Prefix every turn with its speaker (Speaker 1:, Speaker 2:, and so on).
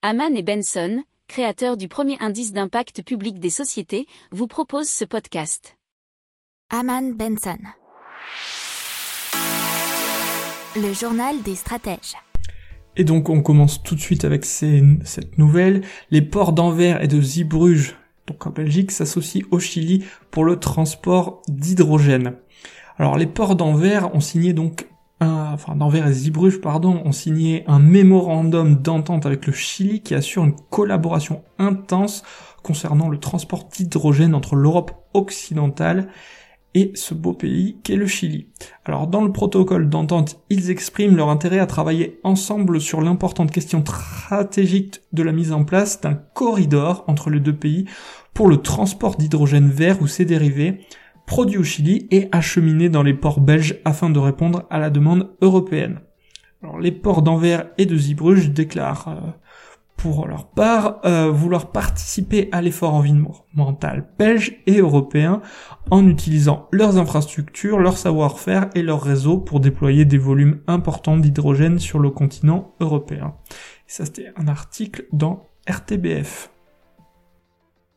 Speaker 1: Haman et Benson, créateurs du premier indice d'impact public des sociétés, vous proposent ce podcast.
Speaker 2: Haman Benson. Le journal des stratèges.
Speaker 3: Et donc on commence tout de suite avec cette nouvelle. Les ports d'Anvers et de Zeebrugge, donc en Belgique, s'associent au Chili pour le transport d'hydrogène. Alors les ports d'Anvers ont signé donc un, enfin d'Anvers et Zeebrugge, pardon, ont signé un mémorandum d'entente avec le Chili qui assure une collaboration intense concernant le transport d'hydrogène entre l'Europe occidentale et ce beau pays qu'est le Chili. Alors dans le protocole d'entente, ils expriment leur intérêt à travailler ensemble sur l'importante question stratégique de la mise en place d'un corridor entre les deux pays pour le transport d'hydrogène vert ou ses dérivés, produit au Chili et acheminé dans les ports belges afin de répondre à la demande européenne. Les ports d'Anvers et de Zeebrugge déclarent euh, pour leur part euh, vouloir participer à l'effort environnemental belge et européen en utilisant leurs infrastructures, leur savoir-faire et leur réseau pour déployer des volumes importants d'hydrogène sur le continent européen. Ça c'était un article dans RTBF.